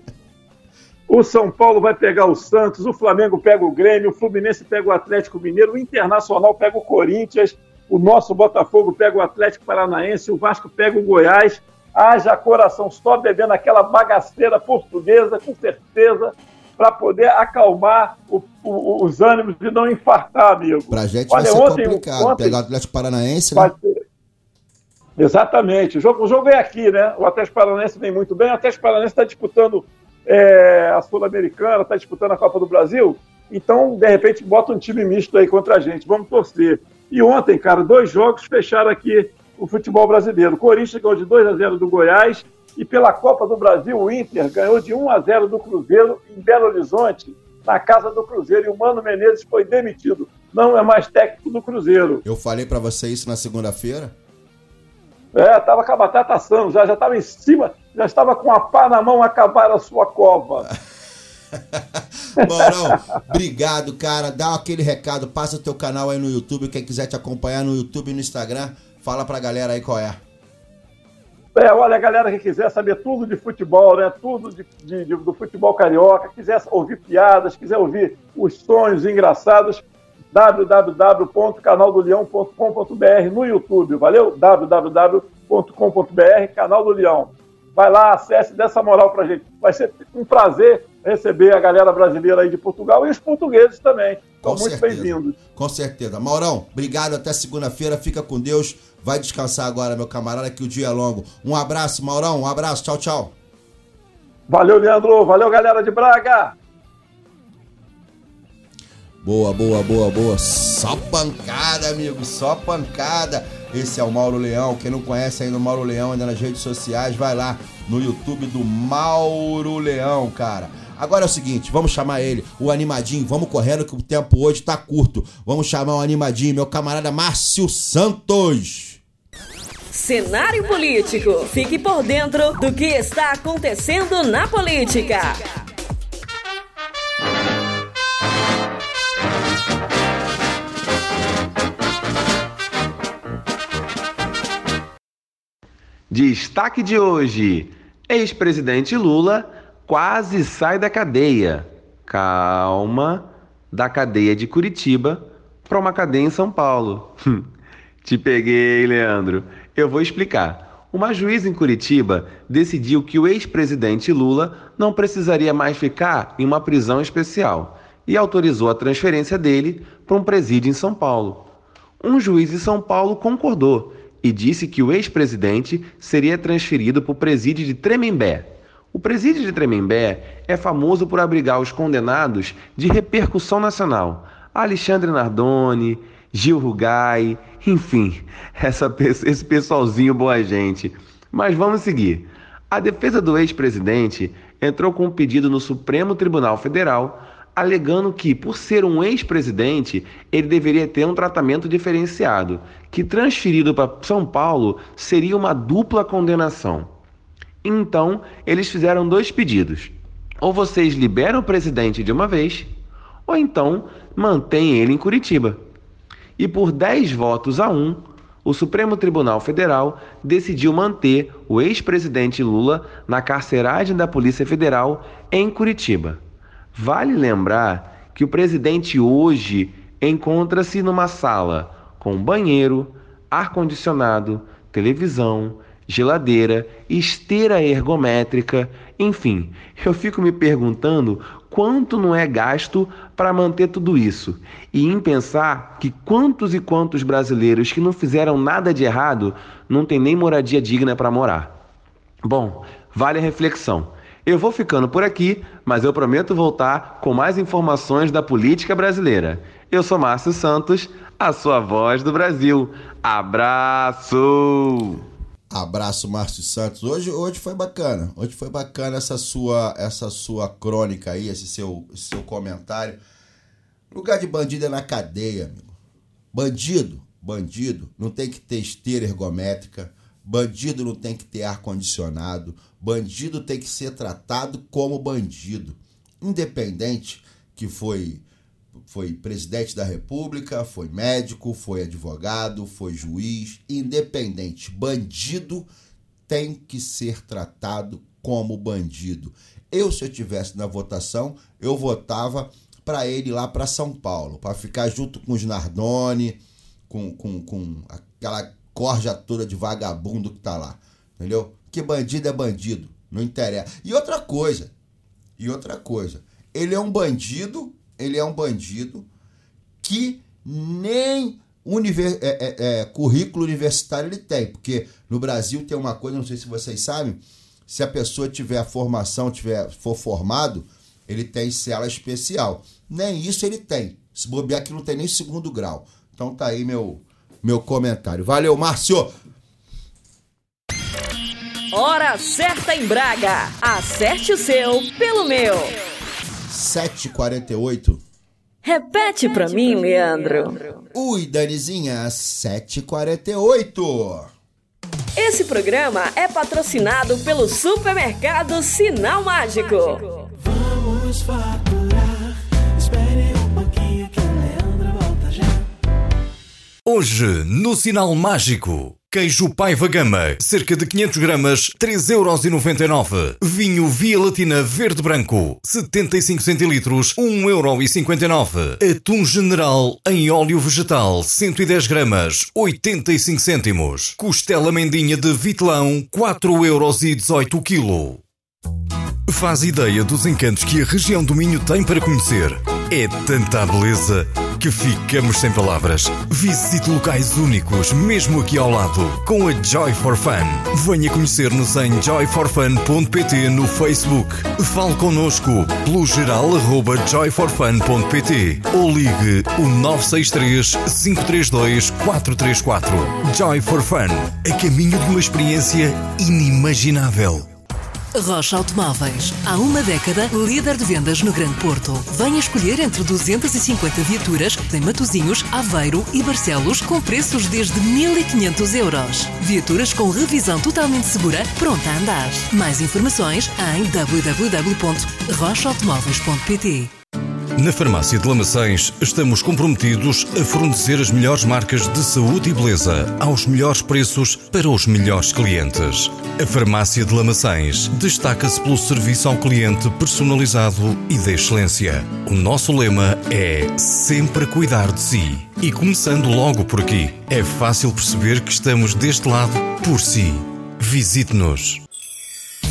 O São Paulo vai pegar o Santos, o Flamengo pega o Grêmio, o Fluminense pega o Atlético Mineiro, o Internacional pega o Corinthians, o nosso Botafogo pega o Atlético Paranaense, o Vasco pega o Goiás. Haja coração só bebendo aquela bagaceira portuguesa, com certeza, para poder acalmar o- o- os ânimos e não infartar, amigo. Pra gente Olha, vai ser ontem- complicado. ontem- Pegar o Atlético Paranaense, né? Exatamente. O jogo, o jogo é aqui, né? O Atlético Paranaense vem muito bem. O Atlético Paranaense está disputando é, a Sul-Americana, está disputando a Copa do Brasil. Então, de repente, bota um time misto aí contra a gente. Vamos torcer. E ontem, cara, dois jogos fecharam aqui o futebol brasileiro. O Corinthians ganhou de 2 a 0 do Goiás. E pela Copa do Brasil, o Inter ganhou de 1 a 0 do Cruzeiro em Belo Horizonte, na casa do Cruzeiro. E o Mano Menezes foi demitido. Não é mais técnico do Cruzeiro. Eu falei pra você isso na segunda-feira. É, tava com a batata assando, já, já tava em cima, já estava com a pá na mão acabar a sua cova. [LAUGHS] Maurão, obrigado, cara. Dá aquele recado, passa o teu canal aí no YouTube. Quem quiser te acompanhar no YouTube e no Instagram, fala pra galera aí qual é. É, olha, a galera que quiser saber tudo de futebol, né? Tudo de, de- de- do futebol carioca, quiser ouvir piadas, quiser ouvir os sonhos engraçados, www.canaldoleão.com.br no YouTube, valeu? www.com.br, Canal do Leão. Vai lá, acesse, dê essa moral pra gente. Vai ser um prazer receber a galera brasileira aí de Portugal e os portugueses também. São Com muito certeza. bem-vindos. Com certeza. Maurão, obrigado. Até segunda-feira. Fica com Deus. Vai descansar agora, meu camarada, que o dia é longo. Um abraço, Maurão. Um abraço. Tchau, tchau. Valeu, Leandro. Valeu, galera de Braga. Boa, boa, boa, boa. Só pancada, amigo. Só pancada. Esse é o Mauro Leão. Quem não conhece ainda o Mauro Leão, ainda nas redes sociais, vai lá no YouTube do Mauro Leão, cara. Agora é o seguinte, vamos chamar ele, o animadinho. Vamos correndo que o tempo hoje tá curto. Vamos chamar o animadinho, meu camarada Márcio Santos. Cenário político. Fique por dentro do que está acontecendo na política. Destaque de hoje: ex-presidente Lula quase sai da cadeia. Calma, da cadeia de Curitiba para uma cadeia em São Paulo. Hum, Te peguei, Leandro. Eu vou explicar. Uma juíza em Curitiba decidiu que o ex-presidente Lula não precisaria mais ficar em uma prisão especial e autorizou a transferência dele para um presídio em São Paulo. Um juiz de São Paulo concordou e disse que o ex-presidente seria transferido para o presídio de Tremembé. O presídio de Tremembé é famoso por abrigar os condenados de repercussão nacional. Alexandre Nardoni, Gil Rugai, enfim, [LAUGHS] essa esse pessoalzinho boa gente. Mas vamos seguir. A defesa do ex-presidente entrou com um pedido no Supremo Tribunal Federal alegando que, por ser um ex-presidente, ele deveria ter um tratamento diferenciado, que transferido para São Paulo seria uma dupla condenação. Então, eles fizeram dois pedidos. Ou vocês liberam o presidente de uma vez, ou então mantêm ele em Curitiba. E por 10 votos a 1, o Supremo Tribunal Federal decidiu manter o ex-presidente Lula na carceragem da Polícia Federal em Curitiba. Vale lembrar que o presidente hoje encontra-se numa sala com banheiro, ar-condicionado, televisão, geladeira, esteira ergométrica, enfim, eu fico me perguntando quanto não é gasto para manter tudo isso e em pensar que quantos e quantos brasileiros que não fizeram nada de errado não tem nem moradia digna para morar. Bom, vale a reflexão. Eu vou ficando por aqui, mas eu prometo voltar com mais informações da política brasileira. Eu sou Márcio Santos, a sua voz do Brasil. Abraço! Abraço, Márcio Santos. Hoje, hoje foi bacana. Hoje foi bacana essa sua, essa sua crônica aí, esse seu, esse seu comentário. Lugar de bandido é na cadeia, amigo. Bandido, bandido, não tem que ter esteira ergométrica, bandido não tem que ter ar-condicionado, bandido tem que ser tratado como bandido. Independente que foi foi presidente da República, foi médico, foi advogado, foi juiz, independente, bandido tem que ser tratado como bandido. Eu, se eu tivesse na votação, eu votava para ele lá para São Paulo, para ficar junto com os Nardoni, com, com, com aquela corja toda de vagabundo que tá lá. Entendeu? Que bandido é bandido, não interessa. E outra coisa, e outra coisa, ele é um bandido, ele é um bandido que nem univer, é, é, é, currículo universitário ele tem, porque no Brasil tem uma coisa, não sei se vocês sabem, se a pessoa tiver formação, tiver, for formado, ele tem cela especial. Nem isso ele tem. Se bobear que não tem nem segundo grau. Então tá aí meu, meu comentário. Valeu, Márcio! Hora certa em Braga. Acerte o seu pelo meu. 7h48. Repete pra mim, Leandro. Ui, Danizinha, 7h48. Esse programa é patrocinado pelo supermercado Sinal Mágico. Vamos faturar. Espere um pouquinho que o Leandro volta já. Hoje, no Sinal Mágico, queijo Paiva Gama, cerca de 500 gramas, 3,99€. Vinho Via Latina Verde Branco, 75 centilitros, 1,59€. Atum General em óleo vegetal, 110 gramas, 85 cêntimos. Costela Mendinha de Vitelão, 4,18€ quilo. Faz ideia dos encantos que a região do Minho tem para conhecer. É tanta beleza que ficamos sem palavras. Visite locais únicos, mesmo aqui ao lado, com a Joy for Fun. Venha conhecer-nos em joyforfun.pt no Facebook. Fale connosco pelo geral arroba joyforfun.pt ou ligue o 963 532 434. Joy for Fun, a caminho de uma experiência inimaginável. Rocha Automóveis. Há uma década, líder de vendas no Grande Porto. Venha escolher entre 250 viaturas em Matozinhos, Aveiro e Barcelos com preços desde 1.500 euros. Viaturas com revisão totalmente segura, pronta a andar. Mais informações em www.rochaautomóveis.pt Na Farmácia de Lamaçães estamos comprometidos a fornecer as melhores marcas de saúde e beleza aos melhores preços para os melhores clientes. A Farmácia de Lamaçães destaca-se pelo serviço ao cliente personalizado e de excelência. O nosso lema é sempre cuidar de si. E começando logo por aqui, é fácil perceber que estamos deste lado por si. Visite-nos.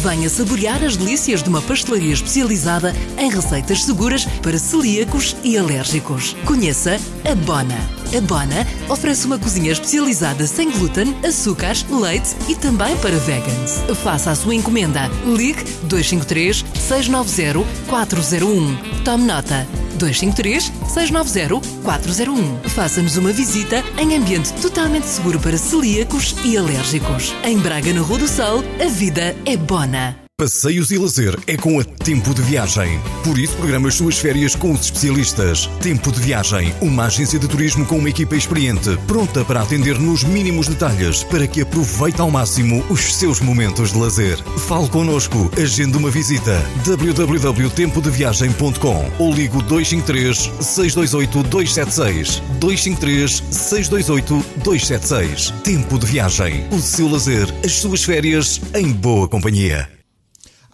Venha saborear as delícias de uma pastelaria especializada em receitas seguras para celíacos e alérgicos. Conheça a Bona. A Bona oferece uma cozinha especializada sem glúten, açúcares, leite e também para vegans. Faça a sua encomenda. Ligue 253 690 401. Tome nota. 253 690 401. Faça-nos uma visita em ambiente totalmente seguro para celíacos e alérgicos. Em Braga, na Rua do Sol, a vida é bona. Passeios e lazer é com a Tempo de Viagem. Por isso, programa as suas férias com os especialistas. Tempo de Viagem, uma agência de turismo com uma equipa experiente, pronta para atender nos mínimos detalhes para que aproveite ao máximo os seus momentos de lazer. Fale connosco, agende uma visita. www.tempodeviagem.com ou ligo 253 628 276 253 628 276. Tempo de Viagem, o seu lazer, as suas férias em boa companhia.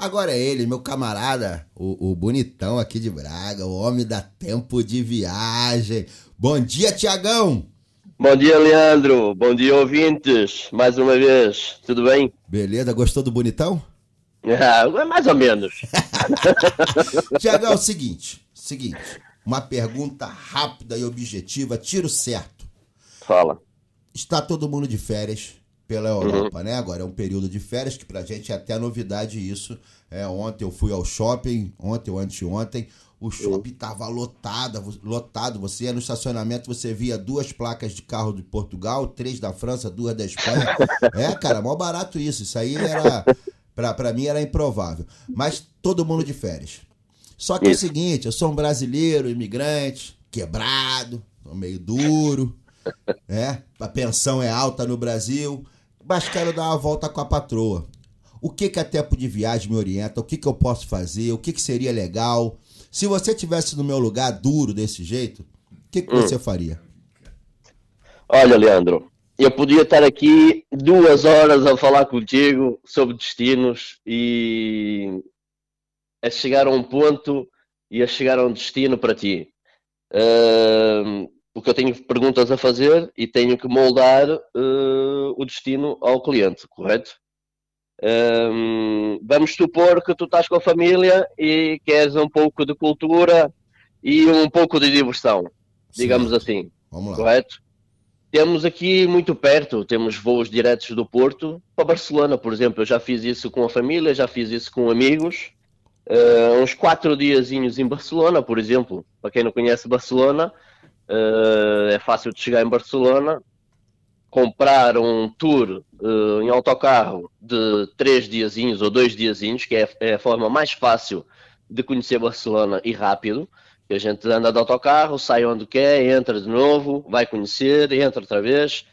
Agora é ele, meu camarada, o, o bonitão aqui de Braga, o homem da tempo de viagem. Bom dia, Tiagão! Bom dia, Leandro. Bom dia, ouvintes. Mais uma vez, tudo bem? Beleza, gostou do bonitão? Ah, mais ou menos. [LAUGHS] Tiagão, é o seguinte, seguinte, uma pergunta rápida e objetiva, tiro certo. Fala. Está todo mundo de férias pela Europa, né? Agora é um período de férias que pra gente é até novidade isso. É, ontem eu fui ao shopping, ontem ou anteontem, o shopping tava lotado, lotado. Você ia no estacionamento, você via duas placas de carro de Portugal, três da França, duas da Espanha. [LAUGHS] É, cara, mó barato isso. Isso aí era pra, pra mim era improvável. Mas todo mundo de férias. Só que é o seguinte, eu sou um brasileiro, imigrante, quebrado, meio duro. [LAUGHS] É, a pensão é alta no Brasil, mas quero dar uma volta com a patroa. O que que a tempo de viagem me orienta? O que que eu posso fazer? O que que seria legal? Se você tivesse no meu lugar duro desse jeito, o que que Hum. você faria? Olha, Leandro, eu podia estar aqui duas horas a falar contigo sobre destinos e a chegar a um ponto e a chegar a um destino para ti. Ahm, porque eu tenho perguntas a fazer e tenho que moldar eh, o destino ao cliente, correto? Ahm, vamos supor que tu estás com a família e queres um pouco de cultura e um pouco de diversão, digamos assim, Vamos lá. correto? Temos aqui muito perto, temos voos diretos do Porto para Barcelona, por exemplo. Eu já fiz isso com a família, já fiz isso com amigos. Eh, uns quatro diazinhos em Barcelona, por exemplo. Para quem não conhece Barcelona, eh, é fácil de chegar em Barcelona, comprar um tour eh, em autocarro de três diazinhos ou dois diazinhos, que é, é a forma mais fácil de conhecer Barcelona e rápido. A gente anda de autocarro, sai onde quer, entra de novo, vai conhecer, entra outra vez.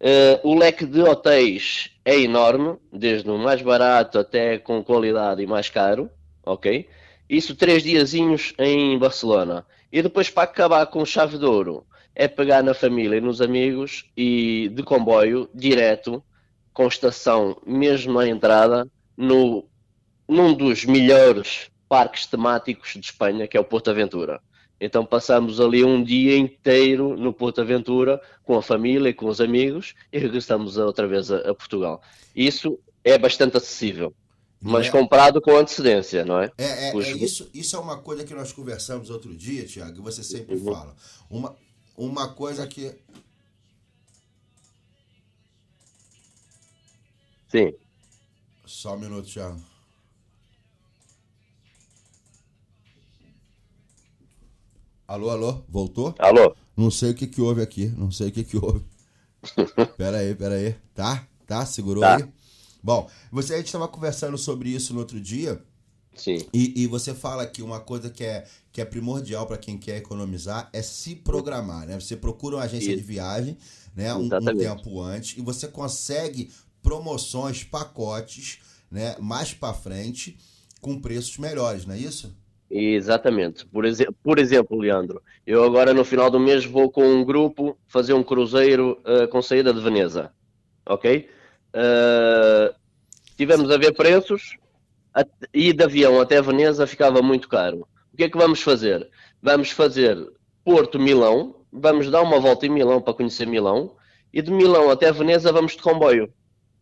Eh, o leque de hotéis é enorme, desde o mais barato até com qualidade e mais caro, ok? Isso três diazinhos em Barcelona. E depois para acabar com chave de ouro, é pegar na família e nos amigos e de comboio, direto, com estação mesmo à entrada, no, num dos melhores parques temáticos de Espanha, que é o Porto Aventura. Então passamos ali um dia inteiro no Porto Aventura com a família e com os amigos e regressamos outra vez a, a Portugal. Isso é bastante acessível, mas É. comprado com antecedência, não é? É, é, Os- é isso, isso é uma coisa que nós conversamos outro dia, Tiago, e você sempre Uhum. fala. Uma, uma coisa que. Sim. Só um minuto, Tiago. Alô, alô, voltou? Alô? Não sei o que que houve aqui, não sei o que que houve. [LAUGHS] pera aí, pera aí. Tá? Tá? Segurou Tá. aí? Bom, você, a gente estava conversando sobre isso no outro dia. Sim. E, e você fala que uma coisa que é, que é primordial para quem quer economizar é se programar, né? Você procura uma agência Isso. de viagem, né? Um, um tempo antes e você consegue promoções, pacotes, né? Mais para frente com preços melhores, não é isso? Exatamente. Por, exe por exemplo, Leandro, eu agora no final do mês vou com um grupo fazer um cruzeiro eh, com saída de Veneza. Ok? Eh, tivemos a ver preços e de avião até Veneza ficava muito caro. O que é que vamos fazer? Vamos fazer Porto-Milão, vamos dar uma volta em Milão para conhecer Milão e de Milão até Veneza vamos de comboio.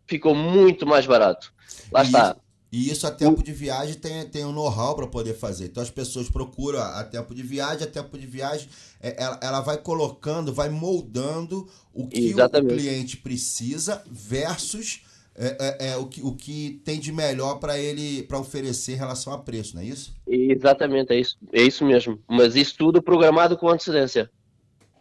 Ficou muito mais barato. Lá está. E isso a tempo de viagem tem, tem um know-how para poder fazer. Então as pessoas procuram a, a tempo de viagem, a tempo de viagem é, ela, ela vai colocando, vai moldando o que o Exatamente. cliente precisa versus é, é, é, o, que, o que tem de melhor para ele para oferecer em relação a preço, não é isso? Exatamente, é isso, é isso mesmo. Mas isso tudo programado com antecedência.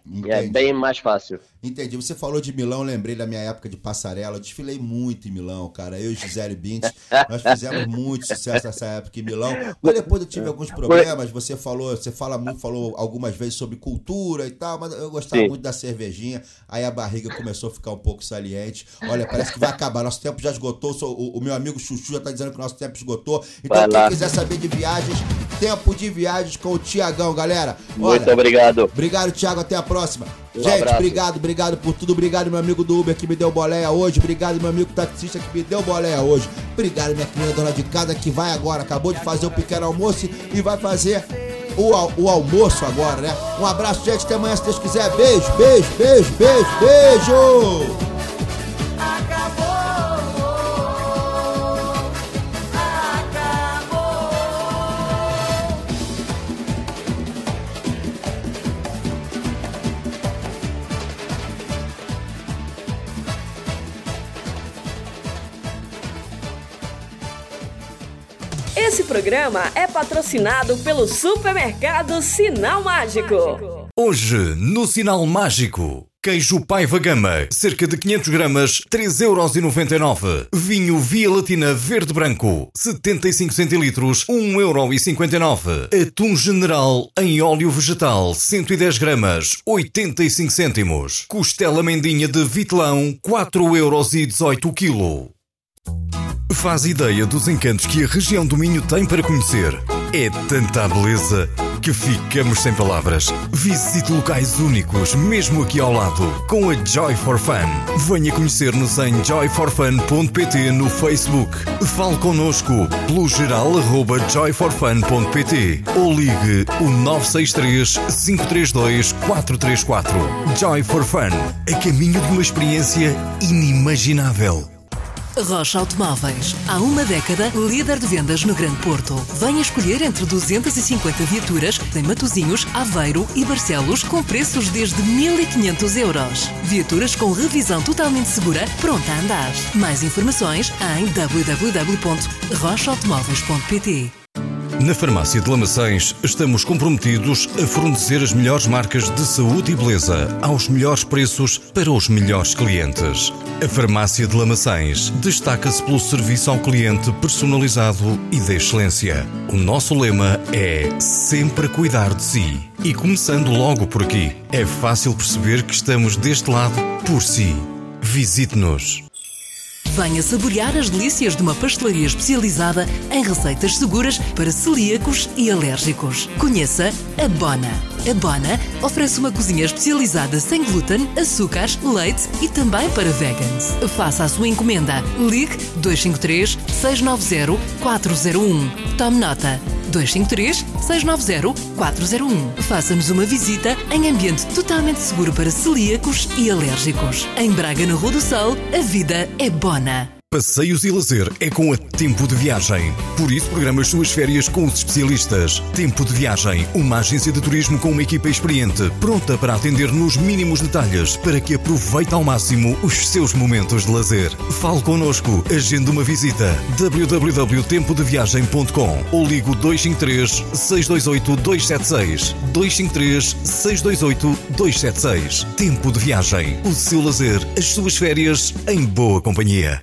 É Entendi. bem mais fácil. Entendi. Você falou de Milão, lembrei da minha época de passarela. Eu desfilei muito em Milão, cara. Eu e Gisele Bint, nós fizemos muito sucesso nessa época em Milão. Mas depois eu tive alguns problemas. Você falou, você fala muito, falou algumas vezes sobre cultura e tal, mas eu gostava Sim. muito da cervejinha. Aí a barriga começou a ficar um pouco saliente. Olha, parece que vai acabar. Nosso tempo já esgotou. O, o meu amigo Chuchu já tá dizendo que o nosso tempo esgotou. Então, Vai quem lá. quiser saber de viagens, tempo de viagens com o Tiagão, galera. Muito obrigado. Obrigado, Thiago. Até a próxima. Um Gente, abraço. obrigado, obrigado por tudo. Obrigado, meu amigo do Uber que me deu boleia hoje. Obrigado, meu amigo taxista que me deu boleia hoje. Obrigado, minha querida dona de casa que vai agora. Acabou de fazer o pequeno almoço e vai fazer o, al- o almoço agora, né? Um abraço, gente. Até amanhã, se Deus quiser. Beijo, beijo, beijo, beijo, beijo. Programa é patrocinado pelo supermercado Sinal Mágico. Hoje, no Sinal Mágico, Queijo Paiva Gama, cerca de 500 gramas, 3,99€. Vinho Via Latina Verde Branco, 75 centilitros, 1,59€. Atum General em óleo vegetal, 110 gramas, 85 cêntimos. Costela Mendinha de Vitelão, 4,18€ quilo. Faz ideia dos encantos que a região do Minho tem para conhecer. É tanta beleza que ficamos sem palavras. Visite locais únicos, mesmo aqui ao lado, com a Joy for Fun. Venha conhecer-nos em joyforfun.pt no Facebook. Fale connosco pelo geral arroba joyforfun.pt ou ligue o 963 532 434. Joy for Fun, a caminho de uma experiência inimaginável. Rocha Automóveis. Há uma década, líder de vendas no Grande Porto. Venha escolher entre 250 viaturas em Matozinhos, Aveiro e Barcelos com preços desde 1.500 euros. Viaturas com revisão totalmente segura, pronta a andar. Mais informações em www.rochaautomóveis.pt Na Farmácia de Lamaçães estamos comprometidos a fornecer as melhores marcas de saúde e beleza aos melhores preços para os melhores clientes. A Farmácia de Lamaçães destaca-se pelo serviço ao cliente personalizado e de excelência. O nosso lema é sempre cuidar de si. E começando logo por aqui, é fácil perceber que estamos deste lado por si. Visite-nos. Venha saborear as delícias de uma pastelaria especializada em receitas seguras para celíacos e alérgicos. Conheça a Bona. A Bona oferece uma cozinha especializada sem glúten, açúcares, leite e também para vegans. Faça a sua encomenda. Ligue 253 690 401. Tome nota. 253 690 401. Faça-nos uma visita em ambiente totalmente seguro para celíacos e alérgicos. Em Braga, na Rua do Sol, a vida é bona. Passeios e lazer é com a Tempo de Viagem. Por isso, programa as suas férias com os especialistas. Tempo de Viagem, uma agência de turismo com uma equipa experiente, pronta para atender nos mínimos detalhes para que aproveite ao máximo os seus momentos de lazer. Fale connosco, agende uma visita. www.tempodeviagem.com ou ligo 253 628 276 253 628 276. Tempo de Viagem, o seu lazer, as suas férias em boa companhia.